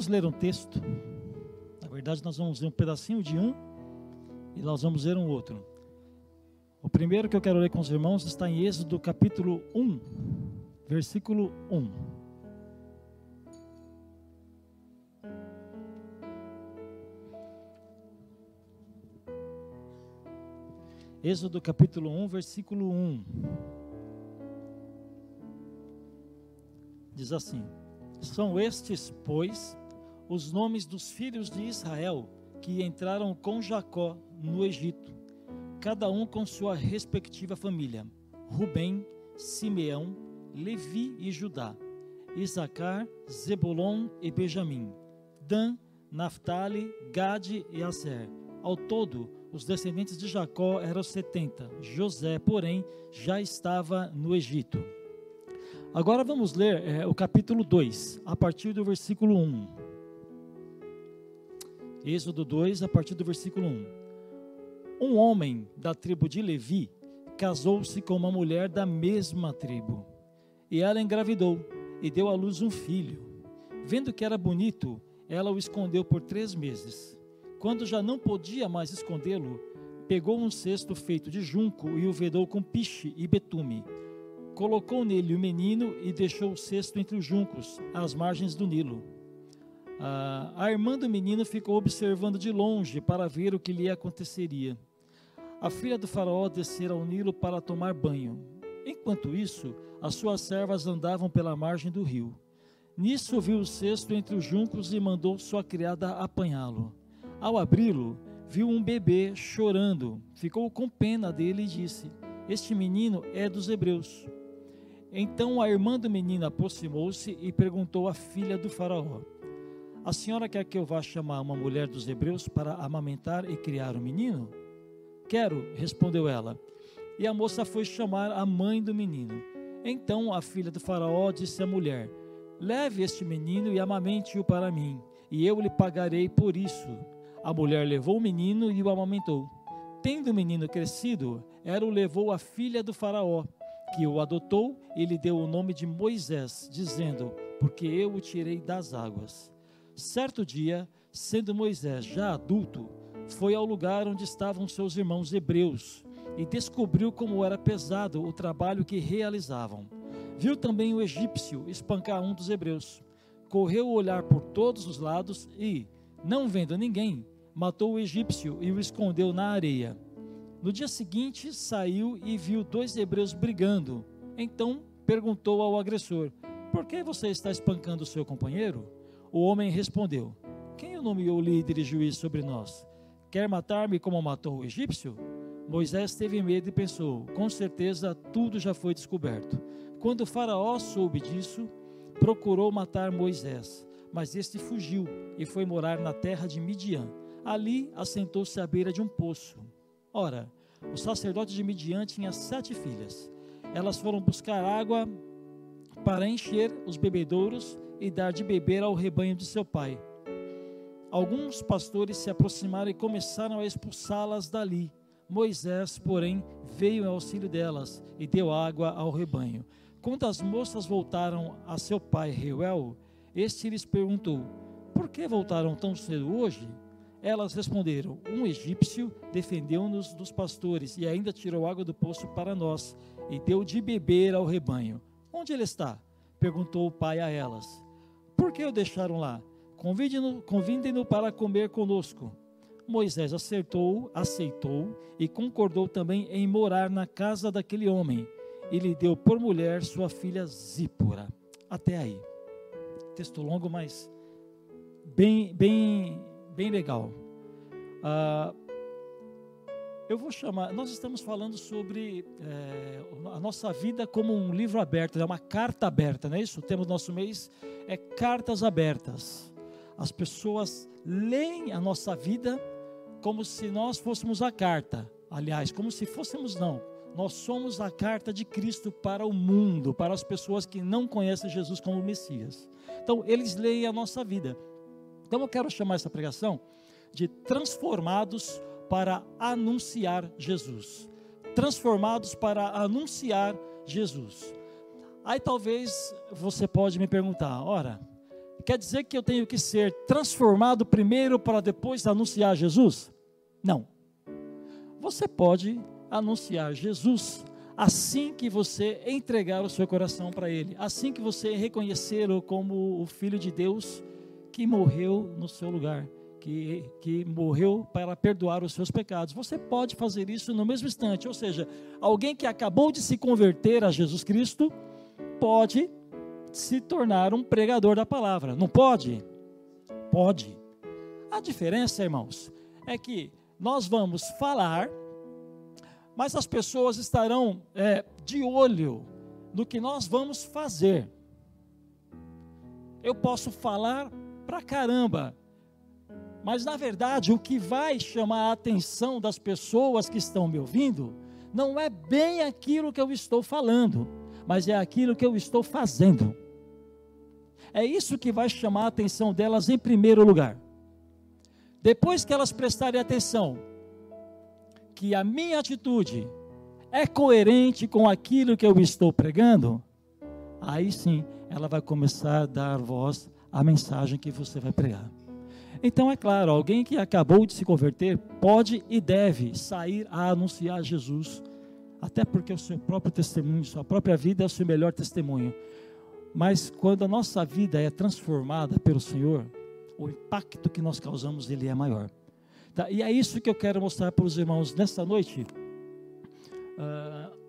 Vamos ler um texto. Na verdade, nós vamos ler um pedacinho de um e nós vamos ler um outro. O primeiro que eu quero ler com os irmãos está em Êxodo capítulo 1, versículo 1. Êxodo capítulo 1, versículo 1. Diz assim: São estes, pois, os nomes dos filhos de Israel que entraram com Jacó no Egito, cada um com sua respectiva família: Rubem, Simeão, Levi e Judá, Isacar, Zebulon e Benjamim, Dan, Naphtali, Gade e Aser. Ao todo, os descendentes de Jacó eram setenta. José, porém, já estava no Egito. Agora vamos ler é, o capítulo 2, a partir do versículo 1. Êxodo 2, a partir do versículo 1. Um homem da tribo de Levi casou-se com uma mulher da mesma tribo. E ela engravidou e deu à luz um filho. Vendo que era bonito, ela o escondeu por três meses. Quando já não podia mais escondê-lo, pegou um cesto feito de junco e o vedou com piche e betume. Colocou nele o menino e deixou o cesto entre os juncos, às margens do Nilo. Ah, a irmã do menino ficou observando de longe para ver o que lhe aconteceria. A filha do faraó descera ao Nilo para tomar banho. Enquanto isso, as suas servas andavam pela margem do rio. Nisso viu o cesto entre os juncos e mandou sua criada apanhá-lo. Ao abri-lo, viu um bebê chorando. Ficou com pena dele e disse: Este menino é dos hebreus. Então a irmã do menino aproximou-se e perguntou à filha do faraó: a senhora quer que eu vá chamar uma mulher dos hebreus para amamentar e criar o menino? Quero, respondeu ela. E a moça foi chamar a mãe do menino. Então a filha do faraó disse à mulher: Leve este menino e amamente-o para mim, e eu lhe pagarei por isso. A mulher levou o menino e o amamentou. Tendo o menino crescido, ela o levou à filha do faraó, que o adotou e lhe deu o nome de Moisés, dizendo: Porque eu o tirei das águas. Certo dia, sendo Moisés já adulto, foi ao lugar onde estavam seus irmãos hebreus e descobriu como era pesado o trabalho que realizavam. Viu também o egípcio espancar um dos hebreus. Correu o olhar por todos os lados e, não vendo ninguém, matou o egípcio e o escondeu na areia. No dia seguinte, saiu e viu dois hebreus brigando. Então perguntou ao agressor: Por que você está espancando o seu companheiro? O homem respondeu: Quem o nomeou líder e juiz sobre nós? Quer matar-me como matou o egípcio? Moisés teve medo e pensou: Com certeza tudo já foi descoberto. Quando Faraó soube disso, procurou matar Moisés, mas este fugiu e foi morar na terra de Midian. Ali assentou-se à beira de um poço. Ora, o sacerdote de Midian tinha sete filhas. Elas foram buscar água para encher os bebedouros e dar de beber ao rebanho de seu pai. Alguns pastores se aproximaram e começaram a expulsá-las dali. Moisés, porém, veio em auxílio delas e deu água ao rebanho. Quando as moças voltaram a seu pai Reuel, este lhes perguntou: Por que voltaram tão cedo hoje? Elas responderam: Um egípcio defendeu-nos dos pastores e ainda tirou água do poço para nós e deu de beber ao rebanho. Onde ele está? perguntou o pai a elas. Por que o deixaram lá? Convidem-no para comer conosco. Moisés acertou, aceitou e concordou também em morar na casa daquele homem. E lhe deu por mulher sua filha Zípora. Até aí. Texto longo, mas bem, bem, bem legal. Ah, Eu vou chamar. Nós estamos falando sobre é, a nossa vida como um livro aberto, é uma carta aberta, não é isso? O tema do nosso mês é cartas abertas. As pessoas leem a nossa vida como se nós fôssemos a carta. Aliás, como se fôssemos não. Nós somos a carta de Cristo para o mundo, para as pessoas que não conhecem Jesus como Messias. Então, eles leem a nossa vida. Então, eu quero chamar essa pregação de transformados para anunciar Jesus. Transformados para anunciar Jesus. Aí talvez você pode me perguntar, ora, quer dizer que eu tenho que ser transformado primeiro para depois anunciar Jesus? Não. Você pode anunciar Jesus assim que você entregar o seu coração para Ele, assim que você reconhecê-lo como o Filho de Deus que morreu no seu lugar que, que morreu para perdoar os seus pecados. Você pode fazer isso no mesmo instante, ou seja, alguém que acabou de se converter a Jesus Cristo pode se tornar um pregador da palavra. Não pode? Pode. A diferença, irmãos, é que nós vamos falar, mas as pessoas estarão é, de olho no que nós vamos fazer. Eu posso falar pra caramba, mas na verdade, o que vai chamar a atenção das pessoas que estão me ouvindo não é bem aquilo que eu estou falando, mas é aquilo que eu estou fazendo. É isso que vai chamar a atenção delas em primeiro lugar. Depois que elas prestarem atenção que a minha atitude é coerente com aquilo que eu estou pregando, aí sim ela vai começar a dar voz à mensagem que você vai pregar. Então, é claro, alguém que acabou de se converter pode e deve sair a anunciar Jesus, até porque o seu próprio testemunho, sua própria vida é o seu melhor testemunho. Mas quando a nossa vida é transformada pelo Senhor, o impacto que nós causamos ele é maior. Tá? E é isso que eu quero mostrar para os irmãos nesta noite. Uh,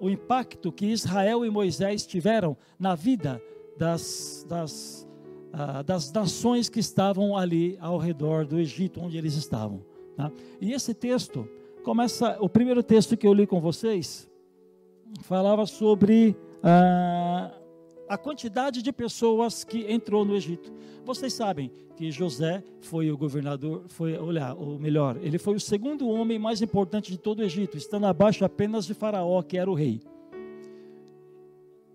o impacto que Israel e Moisés tiveram na vida das, das ah, das nações que estavam ali ao redor do Egito, onde eles estavam. Tá? E esse texto começa, o primeiro texto que eu li com vocês, falava sobre ah, a quantidade de pessoas que entrou no Egito. Vocês sabem que José foi o governador, foi, olha, ou melhor, ele foi o segundo homem mais importante de todo o Egito, estando abaixo apenas de Faraó, que era o rei.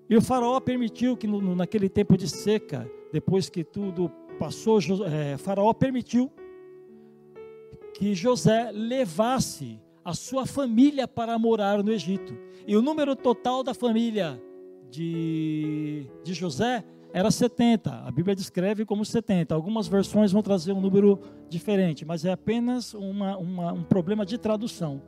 E o Faraó permitiu que no, naquele tempo de seca, depois que tudo passou, é, Faraó permitiu que José levasse a sua família para morar no Egito. E o número total da família de, de José era 70. A Bíblia descreve como 70. Algumas versões vão trazer um número diferente, mas é apenas uma, uma, um problema de tradução.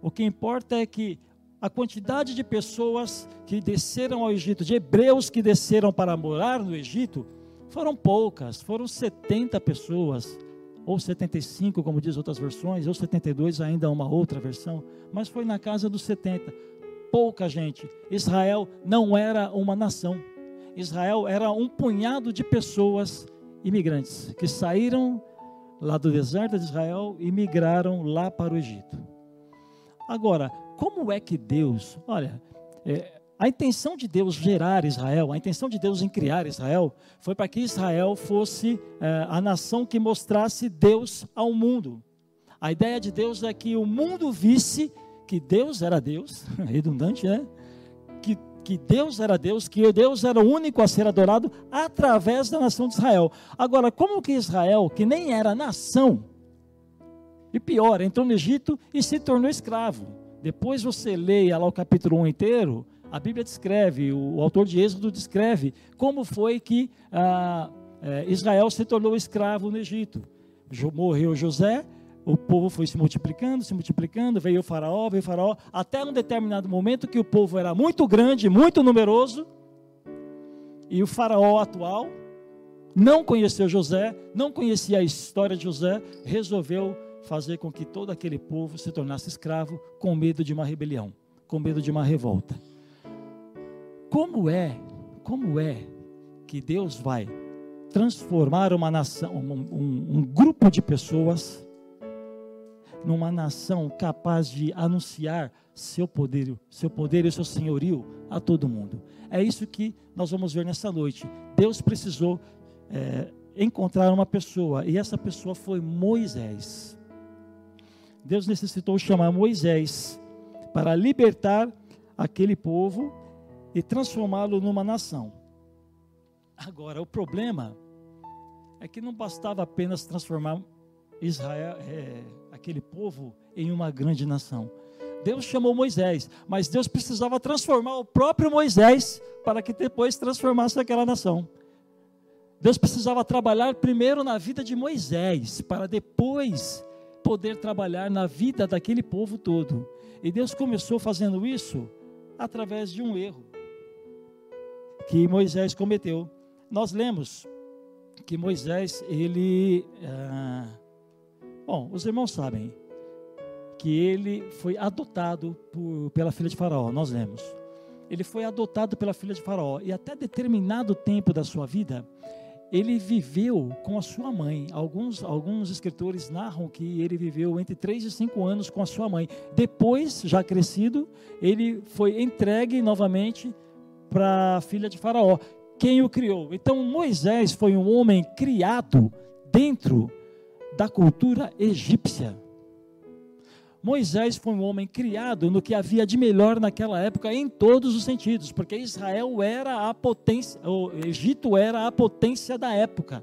O que importa é que a quantidade de pessoas que desceram ao Egito, de hebreus que desceram para morar no Egito, foram poucas, foram 70 pessoas, ou 75, como diz outras versões, ou 72, ainda uma outra versão, mas foi na casa dos 70. Pouca gente. Israel não era uma nação. Israel era um punhado de pessoas imigrantes que saíram lá do deserto de Israel e migraram lá para o Egito. Agora, como é que Deus, olha, é, a intenção de Deus gerar Israel, a intenção de Deus em criar Israel, foi para que Israel fosse é, a nação que mostrasse Deus ao mundo. A ideia de Deus é que o mundo visse que Deus era Deus, redundante, né? Que, que Deus era Deus, que Deus era o único a ser adorado através da nação de Israel. Agora, como que Israel, que nem era nação, e pior, entrou no Egito e se tornou escravo. Depois você leia lá o capítulo 1 inteiro, a Bíblia descreve, o, autor de Êxodo descreve como foi que ah, eh, Israel se tornou escravo no Egito. Morreu José, o povo foi se multiplicando, se multiplicando, veio o faraó, veio o faraó, até um determinado momento que o povo era muito grande, muito numeroso, e o faraó atual não conheceu José, não conhecia a história de José, resolveu fazer com que todo aquele povo se tornasse escravo com medo de uma rebelião, com medo de uma revolta. Como é, como é que Deus vai transformar uma nação, um, um, um grupo de pessoas numa nação capaz de anunciar seu poder, seu poder e seu senhorio a todo mundo. É isso que nós vamos ver nessa noite. Deus precisou é, encontrar uma pessoa e essa pessoa foi Moisés. Deus necessitou chamar Moisés para libertar aquele povo e transformá-lo numa nação. Agora, o problema é que não bastava apenas transformar Israel, é, aquele povo, em uma grande nação. Deus chamou Moisés, mas Deus precisava transformar o próprio Moisés para que depois transformasse aquela nação. Deus precisava trabalhar primeiro na vida de Moisés, para depois poder trabalhar na vida daquele povo todo. E Deus começou fazendo isso através de um erro que Moisés cometeu. Nós lemos que Moisés, ele. Ah, bom, os irmãos sabem que ele foi adotado por, pela filha de Faraó, nós lemos. Ele foi adotado pela filha de Faraó e até determinado tempo da sua vida, ele viveu com a sua mãe. Alguns, alguns escritores narram que ele viveu entre 3 e 5 anos com a sua mãe. Depois, já crescido, ele foi entregue novamente para a filha de Faraó, quem o criou. Então Moisés foi um homem criado dentro da cultura egípcia. Moisés foi um homem criado no que havia de melhor naquela época em todos os sentidos, porque Israel era a potência, o Egito era a potência da época.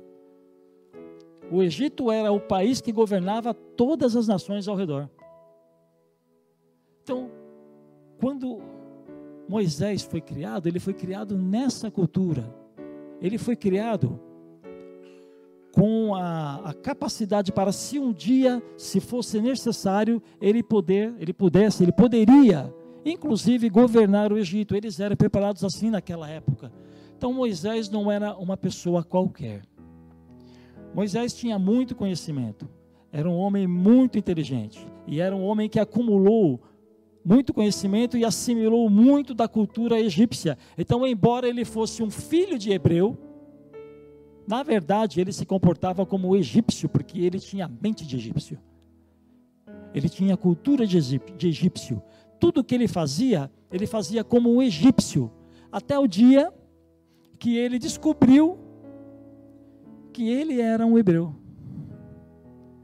O Egito era o país que governava todas as nações ao redor. Então, quando Moisés foi criado, ele foi criado nessa cultura. Ele foi criado com a, a, capacidade para, se um dia, se fosse necessário, ele poder, ele pudesse, ele poderia, inclusive, governar o Egito. Eles eram preparados assim naquela época. Então Moisés não era uma pessoa qualquer. Moisés tinha muito conhecimento. Era um homem muito inteligente e era um homem que acumulou muito conhecimento e assimilou muito da cultura egípcia. Então, embora ele fosse um filho de hebreu, na verdade ele se comportava como egípcio, porque ele tinha a mente de egípcio. Ele tinha a cultura de egípcio. Tudo que ele fazia, ele fazia como um egípcio. Até o dia que ele descobriu que ele era um hebreu.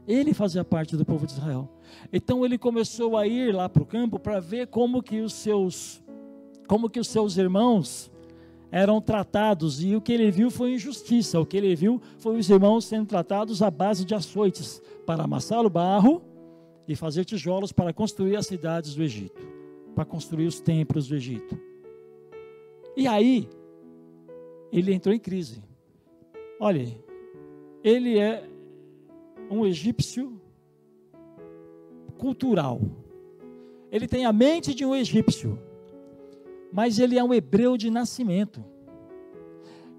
Ele fazia parte do povo de Israel. Então ele começou a ir lá para o campo para ver como que os seus como que os seus irmãos eram tratados e o que ele viu foi injustiça. O que ele viu foi os irmãos sendo tratados à base de açoites para amassar o barro e fazer tijolos para construir as cidades do Egito, para construir os templos do Egito. E aí ele entrou em crise. Olha, ele é um egípcio cultural. Ele tem a mente de um egípcio, mas ele é um hebreu de nascimento.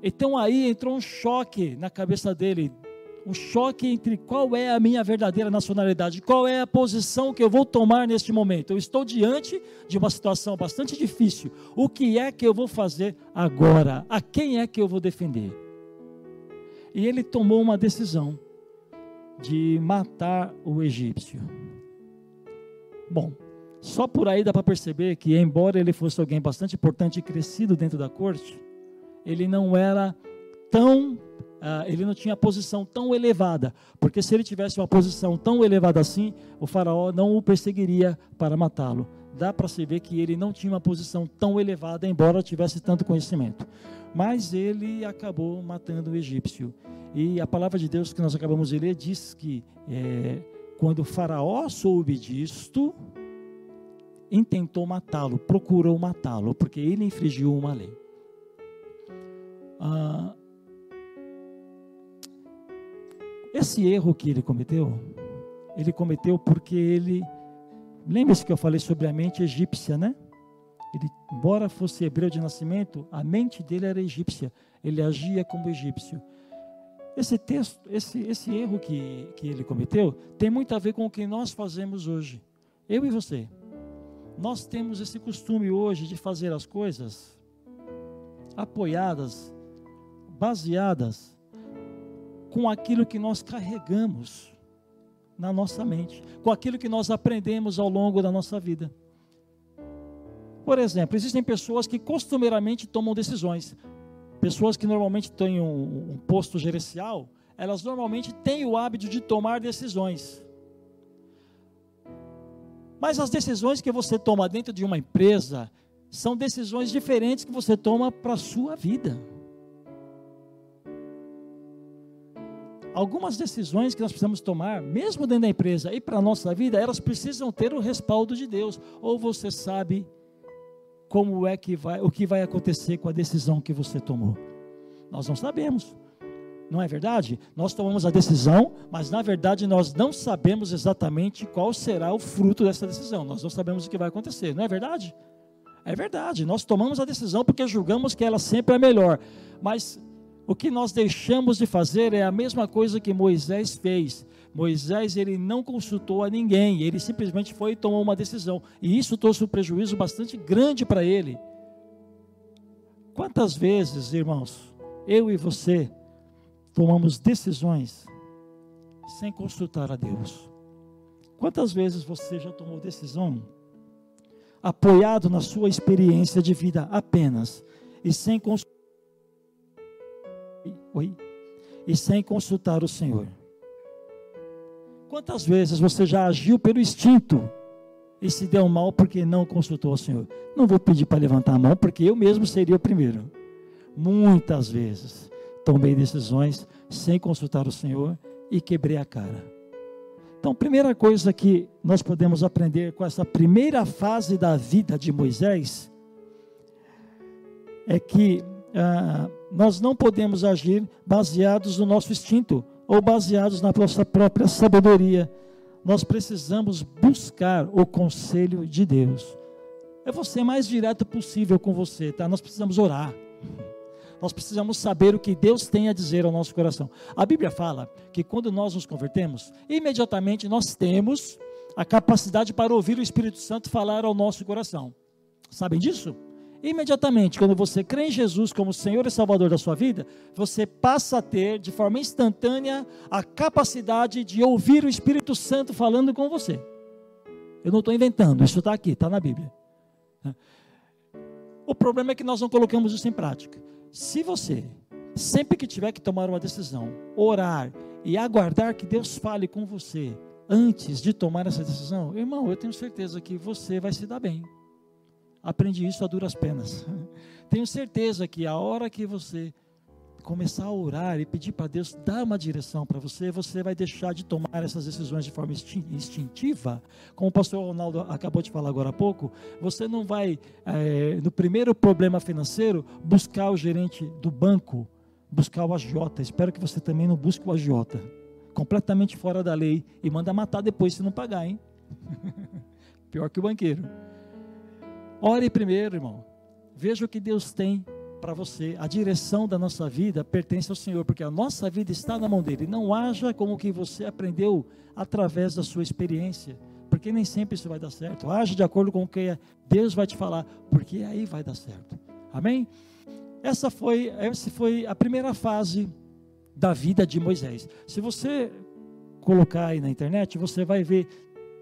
Então aí entrou um choque na cabeça dele, um choque entre qual é a minha verdadeira nacionalidade, qual é a posição que eu vou tomar neste momento. Eu estou diante de uma situação bastante difícil. O que é que eu vou fazer agora? A quem é que eu vou defender? E ele tomou uma decisão de matar o egípcio. Bom, só por aí dá para perceber que, embora ele fosse alguém bastante importante e crescido dentro da corte, ele não era tão, uh, ele não tinha posição tão elevada, porque se ele tivesse uma posição tão elevada assim, o faraó não o perseguiria para matá-lo. Dá para se ver que ele não tinha uma posição tão elevada, embora tivesse tanto conhecimento. Mas ele acabou matando o egípcio. E a palavra de Deus que nós acabamos de ler diz que é, quando o faraó soube disto, intentou matá-lo, procurou matá-lo, porque ele infringiu uma lei. Ah, esse erro que ele cometeu, ele cometeu porque ele. Lembre-se que eu falei sobre a mente egípcia, né? Ele, embora fosse hebreu de nascimento, a mente dele era egípcia. Ele agia como egípcio. Esse texto, esse, esse erro que, que ele cometeu, tem muito a ver com o que nós fazemos hoje. Eu e você. Nós temos esse costume hoje de fazer as coisas apoiadas, baseadas com aquilo que nós carregamos na nossa mente, com aquilo que nós aprendemos ao longo da nossa vida. Por exemplo, existem pessoas que costumeiramente tomam decisões. Pessoas que normalmente têm um, um posto gerencial, elas normalmente têm o hábito de tomar decisões. Mas as decisões que você toma dentro de uma empresa são decisões diferentes que você toma para a sua vida. algumas decisões que nós precisamos tomar, mesmo dentro da empresa e para a nossa vida, elas precisam ter o respaldo de Deus. Ou você sabe como é que vai, o que vai acontecer com a decisão que você tomou. Nós não sabemos. Não é verdade? Nós tomamos a decisão, mas na verdade nós não sabemos exatamente qual será o fruto dessa decisão. Nós não sabemos o que vai acontecer, não é verdade? É verdade. Nós tomamos a decisão porque julgamos que ela sempre é melhor. Mas o que nós deixamos de fazer é a mesma coisa que Moisés fez. Moisés ele não consultou a ninguém, ele simplesmente foi e tomou uma decisão. E isso trouxe um prejuízo bastante grande para ele. Quantas vezes, irmãos, eu e você tomamos decisões sem consultar a Deus? Quantas vezes você já tomou decisão apoiado na sua experiência de vida apenas e sem consultar Oi? E sem consultar o Senhor. Quantas vezes você já agiu pelo instinto e se deu mal porque não consultou o Senhor? Não vou pedir para levantar a mão, porque eu mesmo seria o primeiro. Muitas vezes tomei decisões sem consultar o Senhor e quebrei a cara. Então, primeira coisa que nós podemos aprender com essa primeira fase da vida de Moisés é que ah, nós não podemos agir baseados no nosso instinto ou baseados na nossa própria sabedoria. Nós precisamos buscar o conselho de Deus. Eu vou ser mais direto possível com você, tá? Nós precisamos orar. Nós precisamos saber o que Deus tem a dizer ao nosso coração. A Bíblia fala que quando nós nos convertemos, imediatamente nós temos a capacidade para ouvir o Espírito Santo falar ao nosso coração. Sabem disso? Imediatamente, quando você crê em Jesus como Senhor e Salvador da sua vida, você passa a ter, de forma instantânea, a capacidade de ouvir o Espírito Santo falando com você. Eu não estou inventando, isso está aqui, está na Bíblia. O problema é que nós não colocamos isso em prática. Se você, sempre que tiver que tomar uma decisão, orar e aguardar que Deus fale com você antes de tomar essa decisão, irmão, eu tenho certeza que você vai se dar bem. Aprendi isso a duras penas. Tenho certeza que a hora que você começar a orar e pedir para Deus dar uma direção para você, você vai deixar de tomar essas decisões de forma instintiva. Como o pastor Ronaldo acabou de falar agora há pouco, você não vai, é, no primeiro problema financeiro, buscar o gerente do banco, buscar o agiota. Espero que você também não busque o agiota. Completamente fora da lei e manda matar depois se não pagar, hein? Pior que o banqueiro. Ore primeiro, irmão. Veja o que Deus tem para você. A direção da nossa vida pertence ao Senhor, porque a nossa vida está na mão dele. Não haja como que você aprendeu através da sua experiência, porque nem sempre isso vai dar certo. Haja de acordo com o que Deus vai te falar, porque aí vai dar certo. Amém? Essa foi, essa foi a primeira fase da vida de Moisés. Se você colocar aí na internet, você vai ver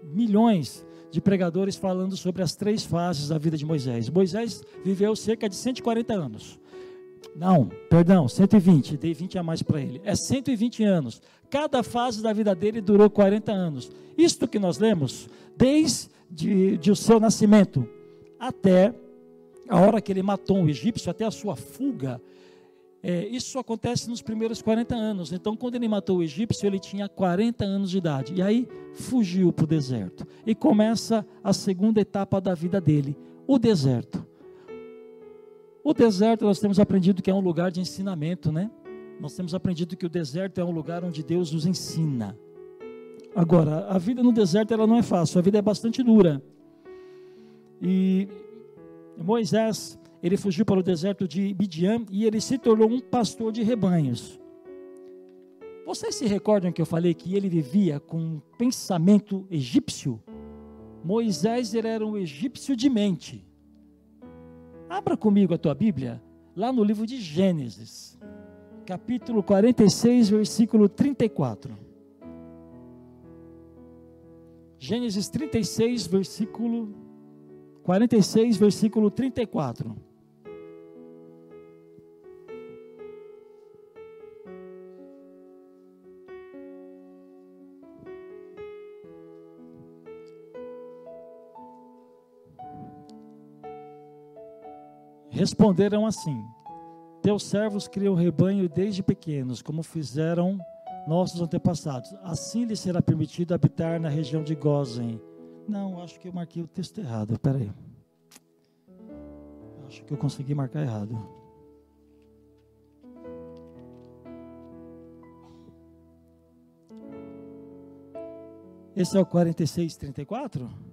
milhões de pregadores falando sobre as três fases da vida de Moisés. Moisés viveu cerca de 140 anos. Não, perdão, 120, dei 20 a mais para ele. É 120 anos. Cada fase da vida dele durou 40 anos. Isto que nós lemos, desde de, de o seu nascimento até a hora que ele matou um egípcio, até a sua fuga, é, isso acontece nos primeiros 40 anos. Então, quando ele matou o egípcio, ele tinha 40 anos de idade. E aí fugiu para o deserto. E começa a segunda etapa da vida dele: o deserto. O deserto, nós temos aprendido que é um lugar de ensinamento, né? Nós temos aprendido que o deserto é um lugar onde Deus nos ensina. Agora, a vida no deserto ela não é fácil, a vida é bastante dura. E Moisés, ele fugiu para o deserto de Midian e ele se tornou um pastor de rebanhos. Vocês se recordam que eu falei que ele vivia com um pensamento egípcio? Moisés era um egípcio de mente. Abra comigo a tua Bíblia, lá no livro de Gênesis, capítulo 46, versículo 34. Gênesis 36, versículo 46, versículo 34. Responderam assim: Teus servos criam rebanho desde pequenos, como fizeram nossos antepassados. Assim lhes será permitido habitar na região de Gozen. Não, acho que eu marquei o texto errado. Espera aí. Acho que eu consegui marcar errado. Esse é o 4634? Ó,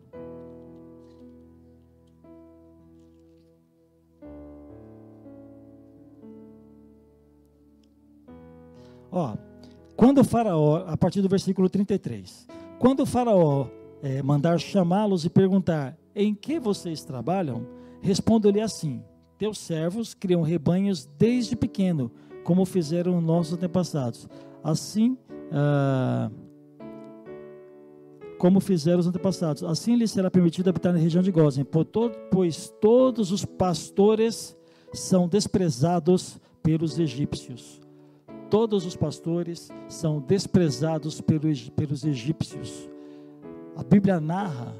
quando o faraó, a partir do versículo 33, quando o faraó é, mandar chamá-los e perguntar em que vocês trabalham, responda-lhe assim: Teus servos criam rebanhos desde pequeno, como fizeram nossos antepassados. Assim, ah, como fizeram os antepassados. Assim lhes será permitido habitar na região de Gozen, pois todos os pastores são desprezados pelos egípcios todos os pastores são desprezados pelos, pelos egípcios. A Bíblia narra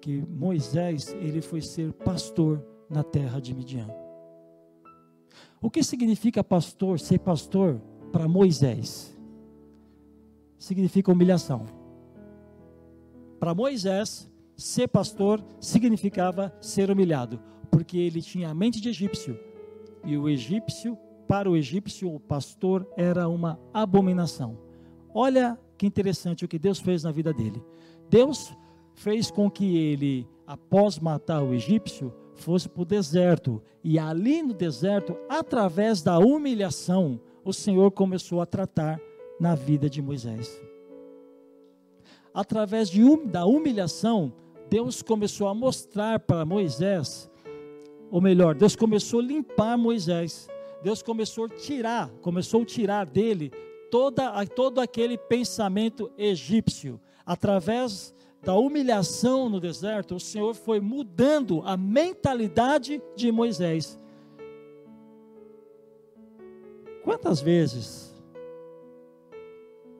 que Moisés ele foi ser pastor na terra de Midian. O que significa pastor, ser pastor para Moisés? Significa humilhação. Para Moisés, ser pastor significava ser humilhado, porque ele tinha a mente de egípcio e o egípcio para o egípcio, o pastor era uma abominação. Olha que interessante o que Deus fez na vida dele. Deus fez com que ele, após matar o egípcio, fosse para o deserto. E ali no deserto, através da humilhação, o Senhor começou a tratar na vida de Moisés. Através de, da humilhação, Deus começou a mostrar para Moisés, ou melhor, Deus começou a limpar Moisés. Deus começou a tirar, começou a tirar dele toda, todo aquele pensamento egípcio. Através da humilhação no deserto, o Senhor foi mudando a mentalidade de Moisés. Quantas vezes,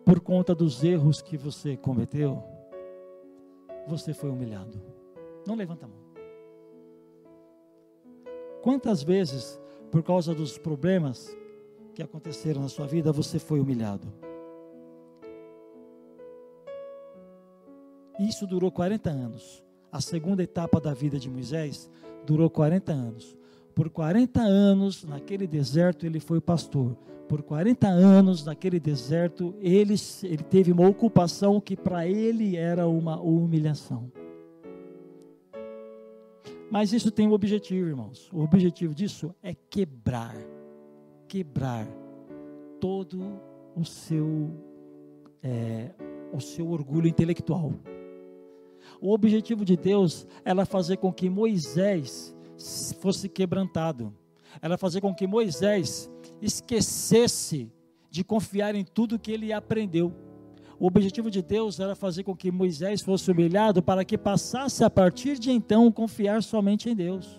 por conta dos erros que você cometeu, você foi humilhado? Não levanta a mão. Quantas vezes por causa dos problemas que aconteceram na sua vida, você foi humilhado. Isso durou 40 anos. A segunda etapa da vida de Moisés durou 40 anos. Por 40 anos, naquele deserto, ele foi pastor. Por 40 anos, naquele deserto, ele, ele teve uma ocupação que para ele era uma humilhação. Mas isso tem um objetivo, irmãos. O objetivo disso é quebrar, quebrar todo o seu, é, o seu orgulho intelectual. O objetivo de Deus era fazer com que Moisés fosse quebrantado. Era fazer com que Moisés esquecesse de confiar em tudo que ele aprendeu. O objetivo de Deus era fazer com que Moisés fosse humilhado para que passasse a partir de então confiar somente em Deus.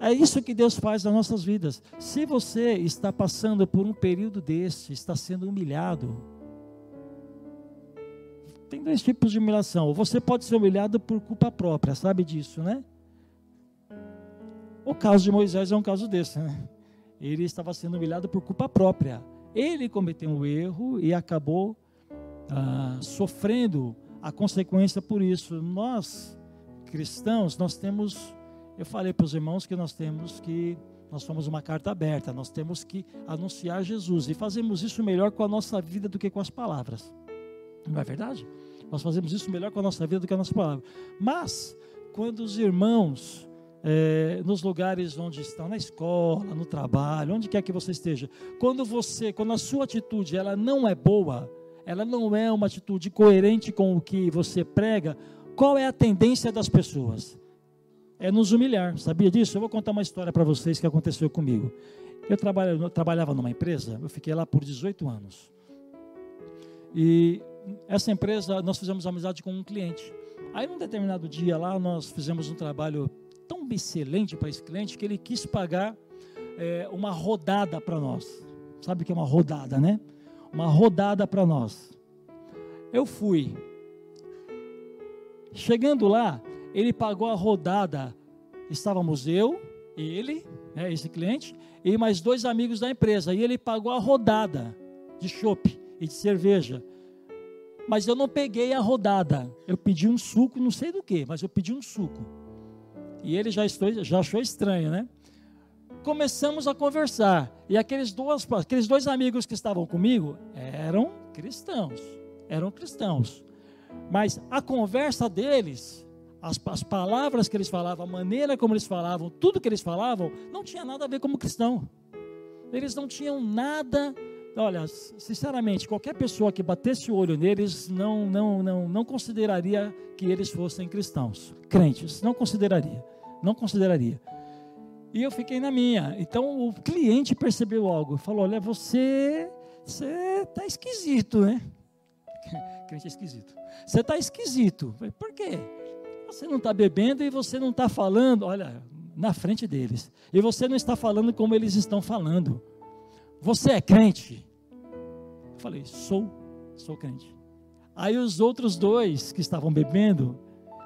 É isso que Deus faz nas nossas vidas. Se você está passando por um período desse, está sendo humilhado, tem dois tipos de humilhação. Você pode ser humilhado por culpa própria, sabe disso, né? O caso de Moisés é um caso desse, né? Ele estava sendo humilhado por culpa própria. Ele cometeu um erro e acabou ah, sofrendo a consequência por isso. Nós, cristãos, nós temos, eu falei para os irmãos que nós temos que, nós somos uma carta aberta, nós temos que anunciar Jesus e fazemos isso melhor com a nossa vida do que com as palavras. Não é verdade? Nós fazemos isso melhor com a nossa vida do que a nossa palavra. Mas, quando os irmãos é, nos lugares onde estão, na escola, no trabalho, onde quer que você esteja. Quando você, quando a sua atitude ela não é boa, ela não é uma atitude coerente com o que você prega, qual é a tendência das pessoas? É nos humilhar. Sabia disso? Eu vou contar uma história para vocês que aconteceu comigo. Eu, trabalhava numa empresa, eu fiquei lá por 18 anos. E essa empresa, nós fizemos amizade com um cliente. Aí, num determinado dia lá, nós fizemos um trabalho tão excelente para esse cliente que ele quis pagar é, uma rodada para nós. Sabe o que é uma rodada, né? Uma rodada para nós. Eu fui. Chegando lá, ele pagou a rodada. Estávamos eu, ele, né, esse cliente, e mais dois amigos da empresa. E ele pagou a rodada de chopp e de cerveja. Mas eu não peguei a rodada. Eu pedi um suco, não sei do que, mas eu pedi um suco. E ele já, estou, já achou estranho, né? Começamos a conversar. E aqueles dois, aqueles dois amigos que estavam comigo eram cristãos. Eram cristãos. Mas a conversa deles, as, as palavras que eles falavam, a maneira como eles falavam, tudo que eles falavam, não tinha nada a ver como cristão. Eles não tinham nada olha, sinceramente, qualquer pessoa que batesse o olho neles não, não, não, não consideraria que eles fossem cristãos, crentes, não consideraria, não consideraria. E eu fiquei na minha. Então o cliente percebeu algo, falou: olha, você, você está esquisito, né? crente é esquisito. Você está esquisito. Falei, Por quê? Você não está bebendo e você não está falando, olha, na frente deles. E você não está falando como eles estão falando. Você é crente? Falei, sou, sou crente. Aí os outros dois que estavam bebendo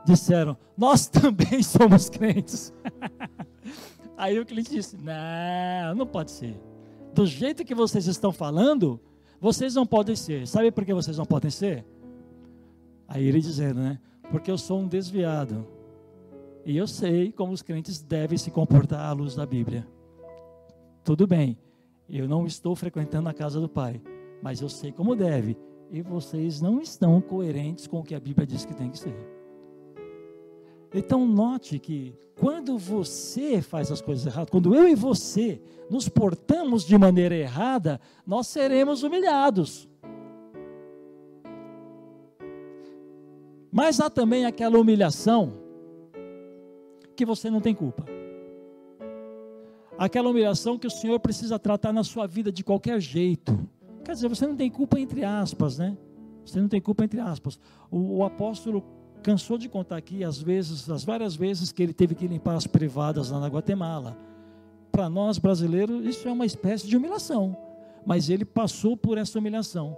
disseram, nós também somos crentes. Aí o cliente disse, não, não pode ser. Do jeito que vocês estão falando, vocês não podem ser. Sabe por que vocês não podem ser? Aí ele dizendo, né? Porque eu sou um desviado. E eu sei como os crentes devem se comportar à luz da Bíblia. Tudo bem, eu não estou frequentando a casa do Pai, mas eu sei como deve. E vocês não estão coerentes com o que a Bíblia diz que tem que ser. Então, note que quando você faz as coisas erradas, quando eu e você nos portamos de maneira errada, nós seremos humilhados. Mas há também aquela humilhação que você não tem culpa. Aquela humilhação que o Senhor precisa tratar na sua vida de qualquer jeito. Quer dizer, você não tem culpa entre aspas, né? Você não tem culpa entre aspas. O, o apóstolo cansou de contar aqui as vezes, as várias vezes que ele teve que limpar as privadas lá na Guatemala. Para nós brasileiros, isso é uma espécie de humilhação. Mas ele passou por essa humilhação.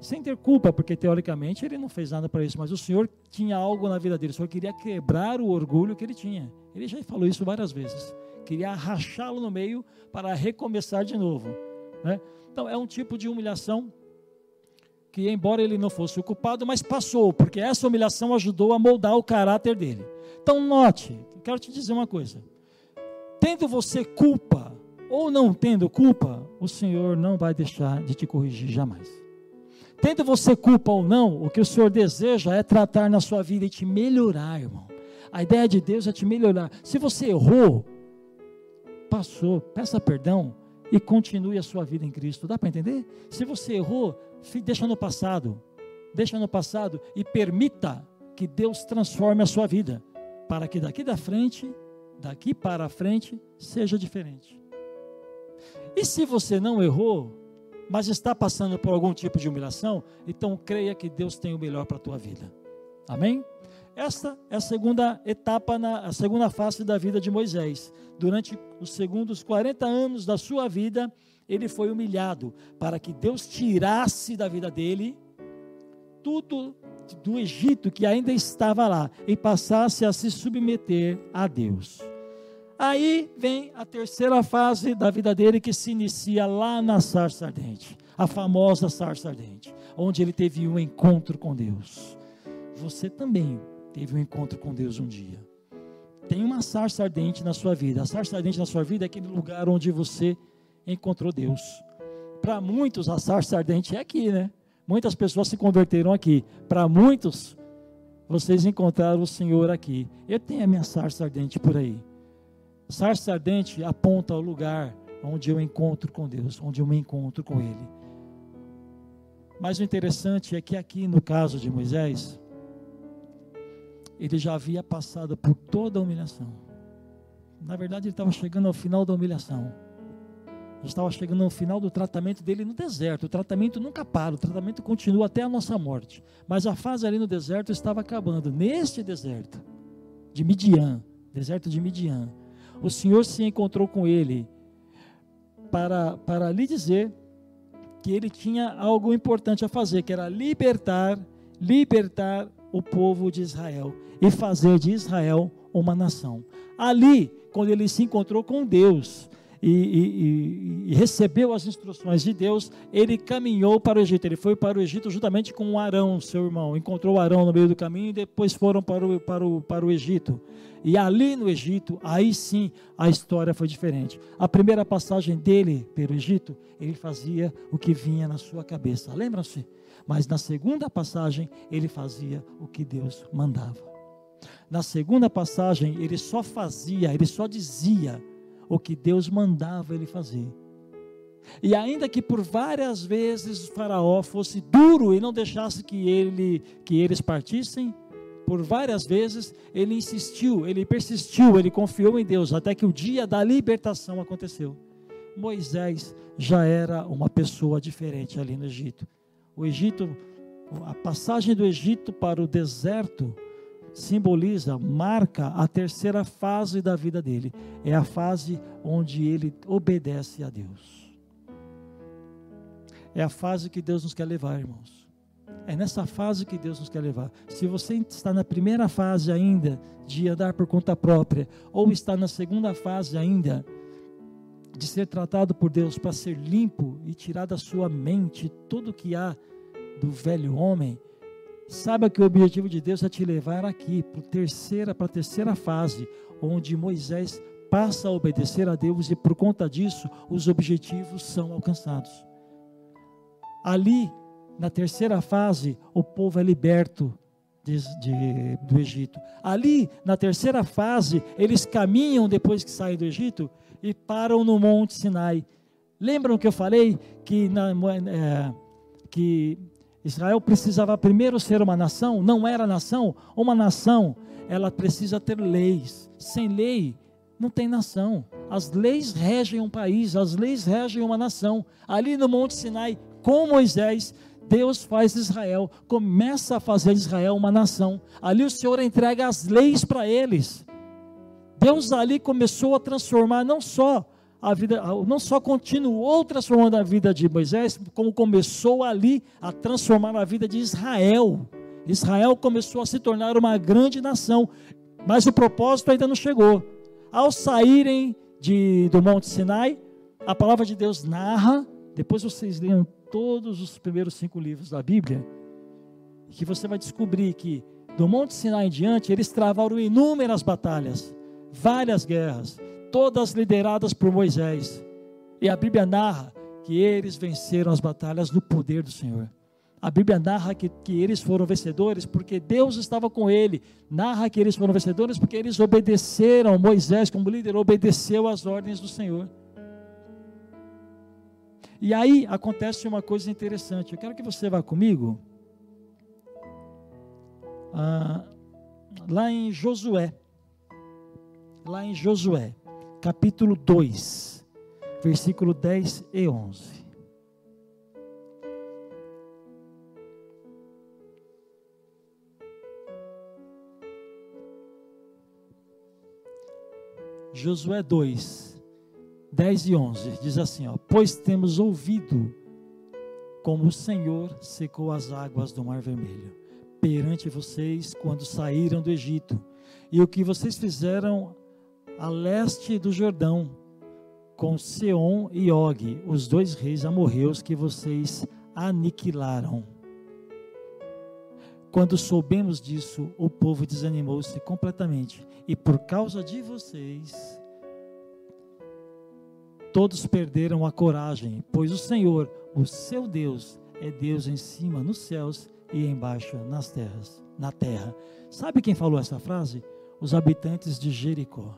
Sem ter culpa, porque teoricamente ele não fez nada para isso, mas o Senhor tinha algo na vida dele, o Senhor queria quebrar o orgulho que ele tinha. Ele já falou isso várias vezes. Queria rachá-lo no meio para recomeçar de novo. Né? Então, é um tipo de humilhação que, embora ele não fosse o culpado, mas passou, porque essa humilhação ajudou a moldar o caráter dele. Então, note, quero te dizer uma coisa: tendo você culpa ou não tendo culpa, o Senhor não vai deixar de te corrigir jamais. Tendo você culpa ou não, o que o Senhor deseja é tratar na sua vida e te melhorar, irmão. A ideia de Deus é te melhorar. Se você errou, passou, peça perdão, e continue a sua vida em Cristo. Dá para entender? Se você errou, deixa no passado. Deixa no passado e permita que Deus transforme a sua vida, para que daqui da frente, daqui para frente, seja diferente. E se você não errou, mas está passando por algum tipo de humilhação, então creia que Deus tem o melhor para a tua vida. Amém? Esta é a segunda etapa, na, a segunda face da vida de Moisés. Durante os segundos 40 anos da sua vida, ele foi humilhado para que Deus tirasse da vida dele tudo do Egito que ainda estava lá e passasse a se submeter a Deus. Aí vem a terceira fase da vida dele que se inicia lá na sarça ardente, a famosa sarça ardente, onde ele teve um encontro com Deus. Você também teve um encontro com Deus um dia. Tem uma sarça ardente na sua vida. A sarça ardente na sua vida é aquele lugar onde você encontrou Deus. Para muitos, a sarça ardente é aqui, né? Muitas pessoas se converteram aqui. Para muitos, vocês encontraram o Senhor aqui. Eu tenho a minha sarça ardente por aí. Sarça ardente aponta ao lugar onde eu encontro com Deus, onde eu me encontro com Ele. Mas o interessante é que aqui no caso de Moisés, ele já havia passado por toda a humilhação. Na verdade, ele estava chegando ao final da humilhação. estava chegando no final do tratamento dele no deserto. O tratamento nunca para, o tratamento continua até a nossa morte. Mas a fase ali no deserto estava acabando. Neste deserto de Midian, deserto de Midian, o Senhor se encontrou com ele para, para lhe dizer que ele tinha algo importante a fazer, que era libertar, libertar o povo de Israel e fazer de Israel uma nação. Ali, quando ele se encontrou com Deus, e, e, e, recebeu as instruções de Deus, ele caminhou para o Egito. Ele foi para o Egito juntamente com Arão, seu irmão. Encontrou Arão no meio do caminho e depois foram para o, para o, para o Egito. E ali no Egito, aí sim a história foi diferente. A primeira passagem dele pelo Egito, ele fazia o que vinha na sua cabeça. Lembram-se? Mas na segunda passagem, ele fazia o que Deus mandava. Na segunda passagem, ele só fazia, ele só dizia o que Deus mandava ele fazer. E ainda que por várias vezes o faraó fosse duro e não deixasse que, ele, que eles partissem, por várias vezes ele insistiu, ele persistiu, ele confiou em Deus, até que o dia da libertação aconteceu. Moisés já era uma pessoa diferente ali no Egito. O Egito, a passagem do Egito para o deserto, simboliza, marca a terceira fase da vida dele. É a fase onde ele obedece a Deus. É a fase que Deus nos quer levar, irmãos. É nessa fase que Deus nos quer levar. Se você está na primeira fase ainda de andar por conta própria, ou está na segunda fase ainda de ser tratado por Deus para ser limpo e tirar da sua mente tudo que há do velho homem, Saiba que o objetivo de Deus é te levar aqui para a terceira, para a terceira fase, onde Moisés passa a obedecer a Deus e por conta disso os objetivos são alcançados. Ali, na terceira fase, o povo é liberto de, de, do Egito. Ali, na terceira fase, eles caminham depois que saem do Egito e param no Monte Sinai. Lembram que eu falei que, na, é, que Israel precisava primeiro ser uma nação, não era nação. Uma nação, ela precisa ter leis. Sem lei, não tem nação. As leis regem um país, as leis regem uma nação. Ali no Monte Sinai, com Moisés, Deus faz Israel, começa a fazer Israel uma nação. Ali o Senhor entrega as leis para eles. Deus ali começou a transformar não só a vida, não só continuou transformando a vida de Moisés, como começou ali a transformar a vida de Israel. Israel começou a se tornar uma grande nação, mas o propósito ainda não chegou. Ao saírem de, do Monte Sinai, a palavra de Deus narra, depois vocês leiam todos os primeiros cinco livros da Bíblia, que você vai descobrir que do Monte Sinai em diante, eles travaram inúmeras batalhas, várias guerras, todas lideradas por Moisés. E a Bíblia narra que eles venceram as batalhas no poder do Senhor. A Bíblia narra que, que eles foram vencedores porque Deus estava com ele. Narra que eles foram vencedores porque eles obedeceram. Moisés, como líder, obedeceu às ordens do Senhor. E aí acontece uma coisa interessante. Eu quero que você vá comigo. Ah, lá em Josué. Lá em Josué capítulo 2, versículo 10 e 11. Josué 2, 10 e 11 diz assim: ó, Pois temos ouvido como o Senhor secou as águas do Mar Vermelho perante vocês quando saíram do Egito, e o que vocês fizeram a leste do Jordão, com Seom e Og, os dois reis amorreus que vocês aniquilaram. Quando soubemos disso, o povo desanimou-se completamente, e por causa de vocês, todos perderam a coragem, pois o Senhor, o seu Deus, é Deus em cima nos céus e embaixo nas terras, na terra. Sabe quem falou essa frase? Os habitantes de Jericó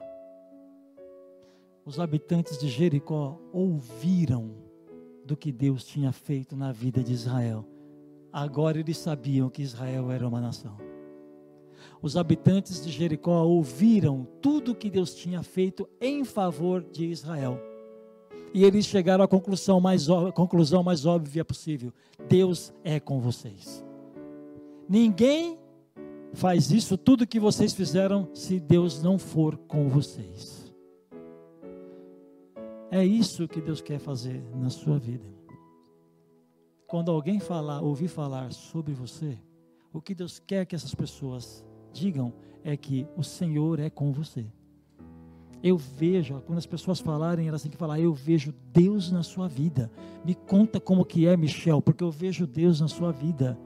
os habitantes de Jericó ouviram do que Deus tinha feito na vida de Israel. Agora eles sabiam que Israel era uma nação. Os habitantes de Jericó ouviram tudo que Deus tinha feito em favor de Israel. E eles chegaram à conclusão mais, conclusão mais óbvia possível: Deus é com vocês. Ninguém faz isso, tudo que vocês fizeram, se Deus não for com vocês. É isso que Deus quer fazer na sua vida. Quando alguém falar, ouvir falar sobre você, o que Deus quer que essas pessoas digam é que o Senhor é com você. Eu vejo, quando as pessoas falarem, elas têm que falar, eu vejo Deus na sua vida. Me conta como que é, Michel, porque eu vejo Deus na sua vida.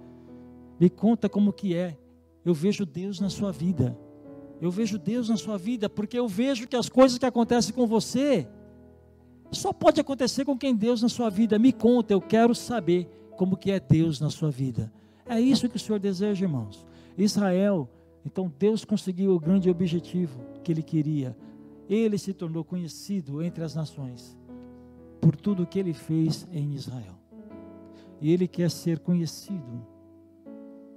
Me conta como que é. Eu vejo Deus na sua vida. Eu vejo Deus na sua vida, porque eu vejo que as coisas que acontecem com você só pode acontecer com quem Deus na sua vida. Me conta, eu quero saber como que é Deus na sua vida. É isso que o Senhor deseja, irmãos. Israel, então Deus conseguiu o grande objetivo que ele queria ele se tornou conhecido entre as nações por tudo o que ele fez em Israel. E ele quer ser conhecido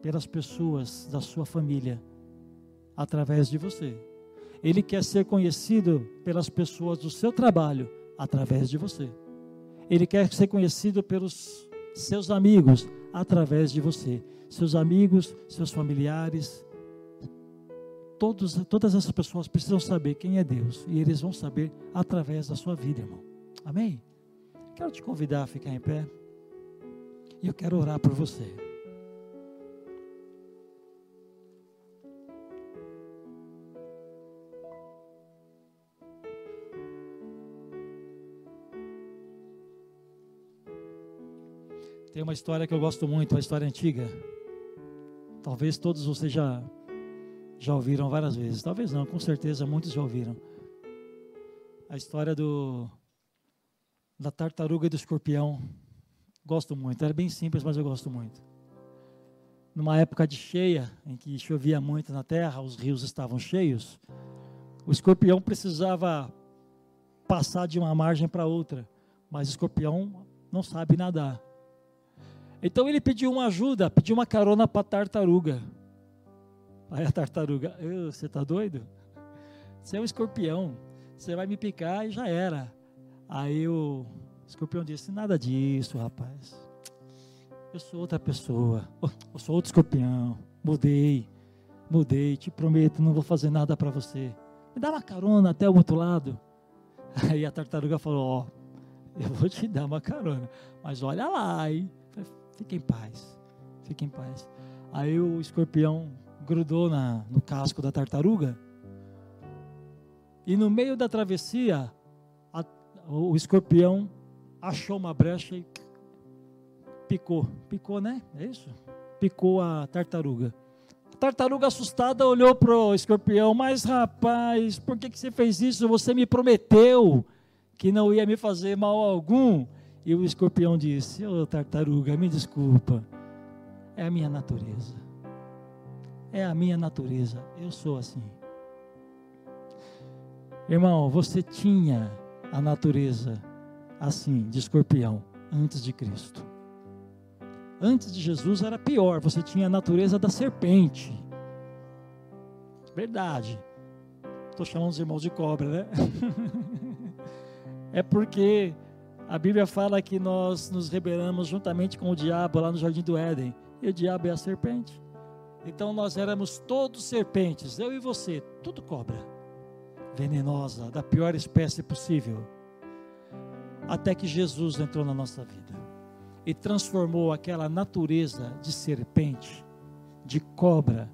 pelas pessoas da sua família através de você. Ele quer ser conhecido pelas pessoas do seu trabalho através de você. Ele quer ser conhecido pelos seus amigos através de você. Seus amigos, seus familiares, Todos, todas essas pessoas precisam saber quem é Deus e eles vão saber através da sua vida, irmão. Amém? Quero te convidar a ficar em pé e eu quero orar por você. Tem uma história que eu gosto muito, uma história antiga. Talvez todos vocês já já ouviram várias vezes. Talvez não, com certeza muitos já ouviram. A história do da tartaruga e do escorpião. Gosto muito. Era bem simples, mas eu gosto muito. Numa época de cheia, em que chovia muito na terra, os rios estavam cheios, o escorpião precisava passar de uma margem para outra, mas o escorpião não sabe nadar. Então ele pediu uma ajuda, pediu uma carona para a tartaruga. Aí a tartaruga, você está doido? Você é um escorpião, você vai me picar e já era. Aí o escorpião disse: Nada disso, rapaz. Eu sou outra pessoa, eu sou outro escorpião. Mudei, mudei, te prometo, não vou fazer nada para você. Me dá uma carona até o outro lado. Aí a tartaruga falou: Ó, oh, eu vou te dar uma carona, mas olha lá, hein? Fique em paz, fique em paz. Aí o escorpião grudou na, no casco da tartaruga. E no meio da travessia, a, o escorpião achou uma brecha e picou. Picou, né? É isso? Picou a tartaruga. A tartaruga assustada olhou para o escorpião, mas rapaz, por que, que você fez isso? Você me prometeu que não ia me fazer mal algum. E o escorpião disse: Ô oh, tartaruga, me desculpa, é a minha natureza é a minha natureza. Eu sou assim. Irmão, você tinha a natureza assim, de escorpião, antes de Cristo. Antes de Jesus era pior, você tinha a natureza da serpente. Verdade. Estou chamando os irmãos de cobra, né? é porque a Bíblia fala que nós nos rebelamos juntamente com o diabo lá no jardim do Éden. E o diabo é a serpente. Então nós éramos todos serpentes, eu e você, tudo cobra, venenosa, da pior espécie possível. Até que Jesus entrou na nossa vida e transformou aquela natureza de serpente, de cobra,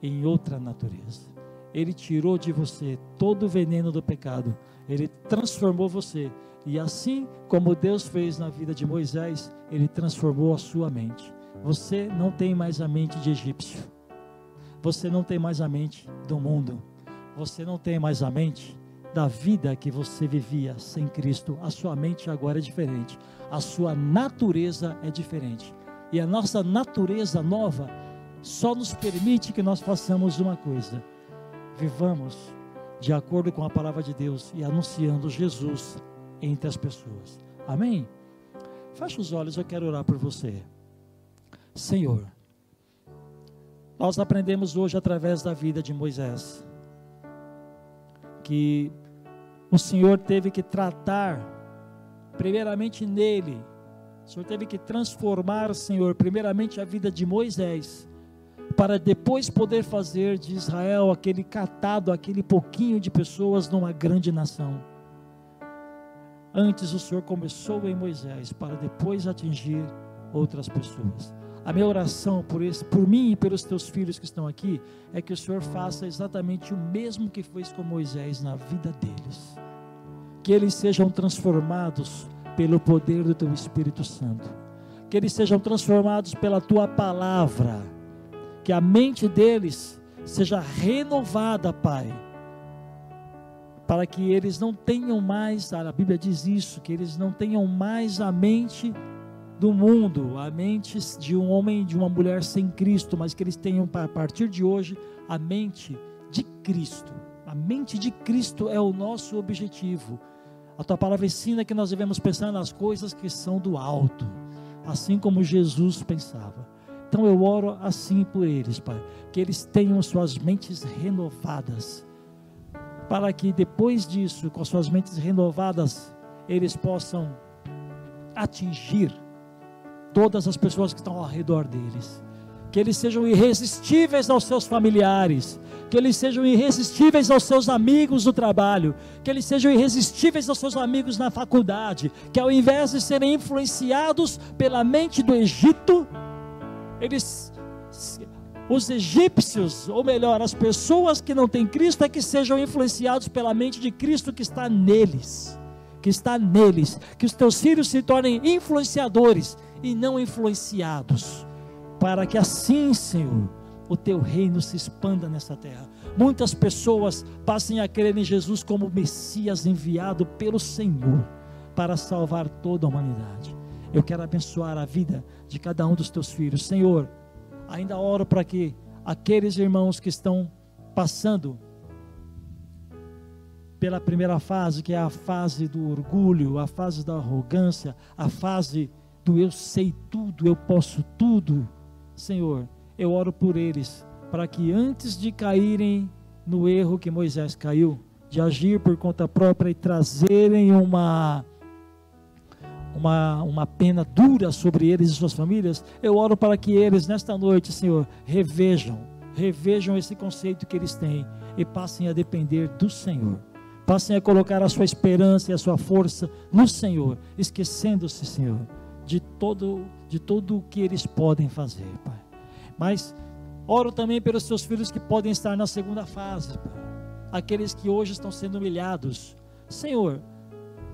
em outra natureza. Ele tirou de você todo o veneno do pecado, ele transformou você. E assim como Deus fez na vida de Moisés, ele transformou a sua mente. Você não tem mais a mente de egípcio. Você não tem mais a mente do mundo. Você não tem mais a mente da vida que você vivia sem Cristo. A sua mente agora é diferente. A sua natureza é diferente. E a nossa natureza nova só nos permite que nós façamos uma coisa: vivamos de acordo com a palavra de Deus e anunciando Jesus entre as pessoas. Amém? Feche os olhos, eu quero orar por você. Senhor. Nós aprendemos hoje através da vida de Moisés que o Senhor teve que tratar primeiramente nele. O Senhor teve que transformar, Senhor, primeiramente a vida de Moisés, para depois poder fazer de Israel aquele catado, aquele pouquinho de pessoas numa grande nação. Antes o Senhor começou em Moisés, para depois atingir outras pessoas. A minha oração por, esse, por mim e pelos teus filhos que estão aqui é que o Senhor faça exatamente o mesmo que fez com Moisés na vida deles. Que eles sejam transformados pelo poder do teu Espírito Santo. Que eles sejam transformados pela tua palavra. Que a mente deles seja renovada, Pai. Para que eles não tenham mais, a Bíblia diz isso, que eles não tenham mais a mente do mundo, a mente de um homem e de uma mulher sem Cristo, mas que eles tenham a partir de hoje a mente de Cristo. A mente de Cristo é o nosso objetivo. A tua palavra ensina que nós devemos pensar nas coisas que são do alto, assim como Jesus pensava. Então eu oro assim por eles, Pai, que eles tenham suas mentes renovadas, para que depois disso, com suas mentes renovadas, eles possam atingir todas as pessoas que estão ao redor deles. Que eles sejam irresistíveis aos seus familiares, que eles sejam irresistíveis aos seus amigos do trabalho, que eles sejam irresistíveis aos seus amigos na faculdade, que ao invés de serem influenciados pela mente do Egito, eles os egípcios, ou melhor, as pessoas que não têm Cristo, é que sejam influenciados pela mente de Cristo que está neles, que está neles, que os teus filhos se tornem influenciadores e não influenciados, para que assim, Senhor, o teu reino se expanda nessa terra. Muitas pessoas passem a crer em Jesus como Messias enviado pelo Senhor para salvar toda a humanidade. Eu quero abençoar a vida de cada um dos teus filhos. Senhor, ainda oro para que aqueles irmãos que estão passando pela primeira fase, que é a fase do orgulho, a fase da arrogância, a fase do eu sei tudo, eu posso tudo, Senhor, eu oro por eles, para que antes de caírem no erro que Moisés caiu, de agir por conta própria e trazerem uma uma, uma pena dura sobre eles e suas famílias, eu oro para que eles, nesta noite, Senhor, revejam, revejam esse conceito que eles têm e passem a depender do Senhor. Passem a colocar a sua esperança e a sua força no Senhor, esquecendo-se, Senhor, de todo, de tudo o que eles podem fazer, Pai. Mas oro também pelos seus filhos que podem estar na segunda fase, Pai. Aqueles que hoje estão sendo humilhados. Senhor,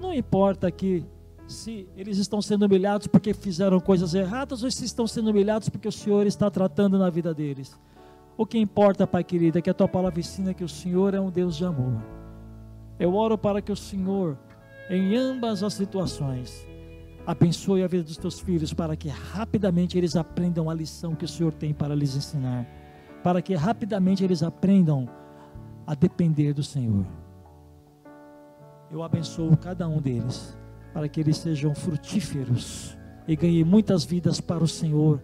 não importa que se eles estão sendo humilhados porque fizeram coisas erradas ou se estão sendo humilhados porque o Senhor está tratando na vida deles. O que importa, Pai querido, é que a tua palavra ensina que o Senhor é um Deus de amor. Eu oro para que o Senhor, em ambas as situações, Abençoe a vida dos teus filhos para que rapidamente eles aprendam a lição que o Senhor tem para lhes ensinar. Para que rapidamente eles aprendam a depender do Senhor. Eu abençoo cada um deles para que eles sejam frutíferos e ganhem muitas vidas para o Senhor,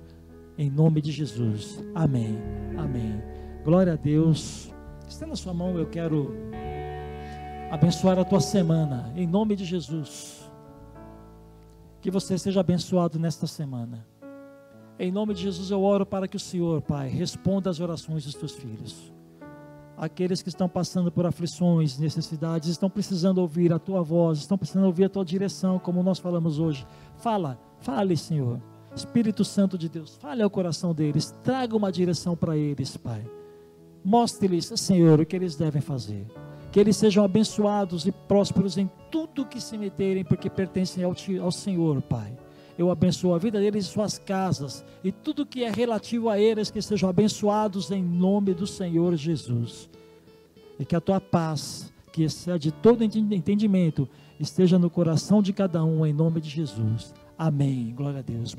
em nome de Jesus. Amém. Amém. Glória a Deus. Estenda a sua mão, eu quero abençoar a tua semana, em nome de Jesus. Que você seja abençoado nesta semana. Em nome de Jesus eu oro para que o Senhor, Pai, responda às orações dos teus filhos. Aqueles que estão passando por aflições, necessidades, estão precisando ouvir a tua voz, estão precisando ouvir a tua direção, como nós falamos hoje. Fala, fale, Senhor. Espírito Santo de Deus, fale ao coração deles, traga uma direção para eles, Pai. Mostre-lhes, Senhor, o que eles devem fazer que eles sejam abençoados e prósperos em tudo que se meterem, porque pertencem ao, ao Senhor, Pai. Eu abençoo a vida deles e suas casas, e tudo que é relativo a eles, que sejam abençoados em nome do Senhor Jesus. E que a tua paz, que excede todo entendimento, esteja no coração de cada um, em nome de Jesus. Amém. Glória a Deus.